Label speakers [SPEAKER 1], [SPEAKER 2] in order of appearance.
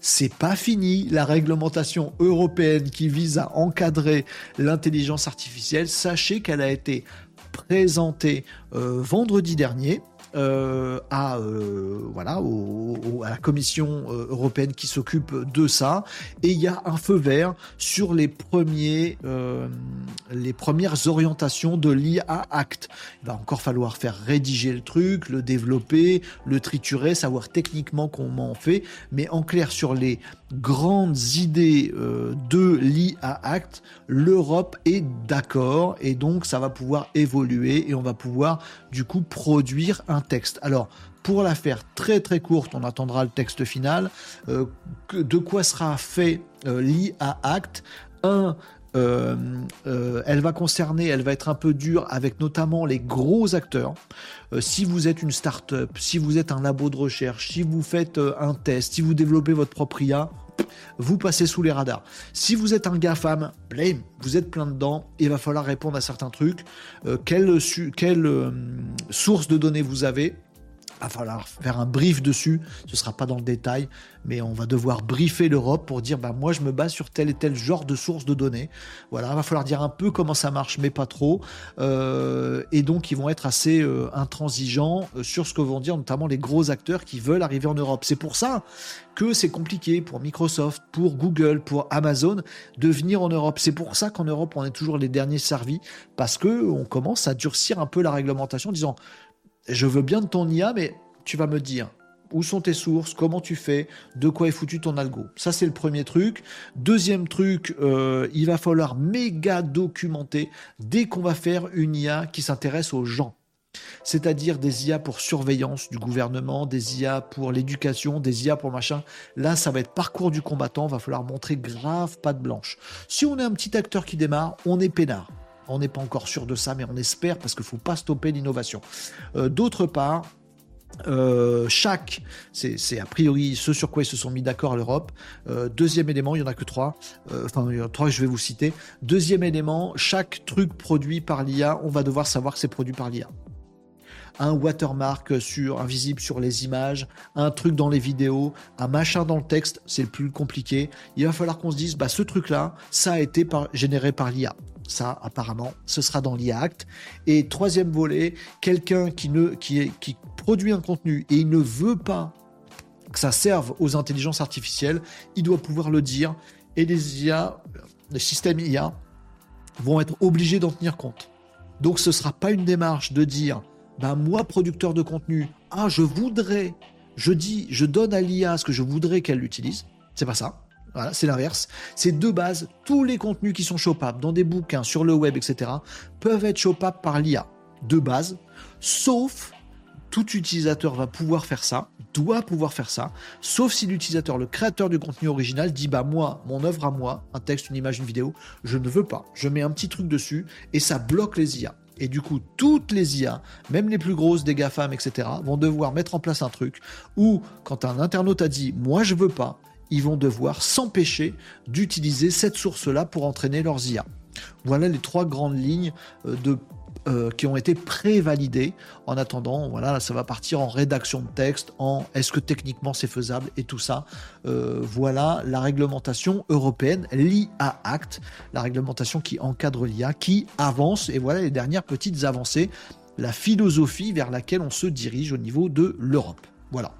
[SPEAKER 1] c'est pas fini. La réglementation européenne qui vise à encadrer l'intelligence artificielle, sachez qu'elle a été présentée euh, vendredi dernier euh, à euh, voilà à la Commission euh, européenne qui s'occupe de ça. Et il y a un feu vert sur les premiers les premières orientations de l'IA Act. Il va encore falloir faire rédiger le truc, le développer, le triturer, savoir techniquement comment on fait, mais en clair sur les grandes idées de l'IA Act, l'Europe est d'accord. Et donc ça va pouvoir évoluer et on va pouvoir du coup produire un texte. Alors, pour la faire très très courte, on attendra le texte final. Euh, de quoi sera fait euh, l'IA Act Un, euh, elle va concerner, elle va être un peu dure avec notamment les gros acteurs. si vous êtes une start-up, si vous êtes un labo de recherche, si vous faites un test, si vous développez votre propre IA, vous passez sous les radars. Si vous êtes un GAFAM, blame, vous êtes plein dedans, il va falloir répondre à certains trucs. Euh, quelle, quelle euh, source de données vous avez va falloir faire un brief dessus. Ce sera pas dans le détail, mais on va devoir briefer l'Europe pour dire bah moi je me base sur tel et tel genre de source de données. Voilà, va falloir dire un peu comment ça marche, mais pas trop. Euh, et donc ils vont être assez euh, intransigeants euh, sur ce que vont dire notamment les gros acteurs qui veulent arriver en Europe. C'est pour ça que c'est compliqué pour Microsoft, pour Google, pour Amazon de venir en Europe. C'est pour ça qu'en Europe on est toujours les derniers servis parce que on commence à durcir un peu la réglementation en disant je veux bien de ton IA, mais tu vas me dire où sont tes sources, comment tu fais, de quoi est foutu ton algo. Ça, c'est le premier truc. Deuxième truc, euh, il va falloir méga documenter dès qu'on va faire une IA qui s'intéresse aux gens. C'est-à-dire des IA pour surveillance du gouvernement, des IA pour l'éducation, des IA pour machin. Là, ça va être parcours du combattant, va falloir montrer grave pas de blanche. Si on est un petit acteur qui démarre, on est peinard. On n'est pas encore sûr de ça, mais on espère parce qu'il ne faut pas stopper l'innovation. Euh, d'autre part, euh, chaque, c'est a priori ce sur quoi ils se sont mis d'accord à l'Europe. Euh, deuxième élément, il y en a que trois. enfin, il y en a trois, je vais vous citer. Deuxième élément, chaque truc produit par l'IA, on va devoir savoir que c'est produit par l'IA un watermark sur invisible sur les images, un truc dans les vidéos, un machin dans le texte, c'est le plus compliqué. Il va falloir qu'on se dise, bah ce truc-là, ça a été généré par l'IA. Ça, apparemment, ce sera dans l'IACT. Et troisième volet, quelqu'un qui, ne, qui produit un contenu et il ne veut pas que ça serve aux intelligences artificielles, il doit pouvoir le dire. Et les IA, les systèmes IA, vont être obligés d'en tenir compte. Donc ce ne sera pas une démarche de dire, ben moi, producteur de contenu, ah, je voudrais, je dis, je donne à l'IA ce que je voudrais qu'elle l'utilise. C'est pas ça. Voilà, c'est l'inverse. C'est de base, tous les contenus qui sont chopables dans des bouquins, sur le web, etc., peuvent être chopables par l'IA. De base, sauf tout utilisateur va pouvoir faire ça, doit pouvoir faire ça, sauf si l'utilisateur, le créateur du contenu original, dit bah moi, mon œuvre à moi, un texte, une image, une vidéo, je ne veux pas. Je mets un petit truc dessus et ça bloque les IA. Et du coup, toutes les IA, même les plus grosses des GAFAM, etc., vont devoir mettre en place un truc où, quand un internaute a dit moi je veux pas, ils vont devoir s'empêcher d'utiliser cette source-là pour entraîner leurs IA. Voilà les trois grandes lignes euh, de euh, qui ont été prévalidées. En attendant, voilà, ça va partir en rédaction de texte, en est-ce que techniquement c'est faisable et tout ça. Euh, voilà la réglementation européenne, l'IA Act, la réglementation qui encadre l'IA, qui avance. Et voilà les dernières petites avancées, la philosophie vers laquelle on se dirige au niveau de l'Europe. Voilà.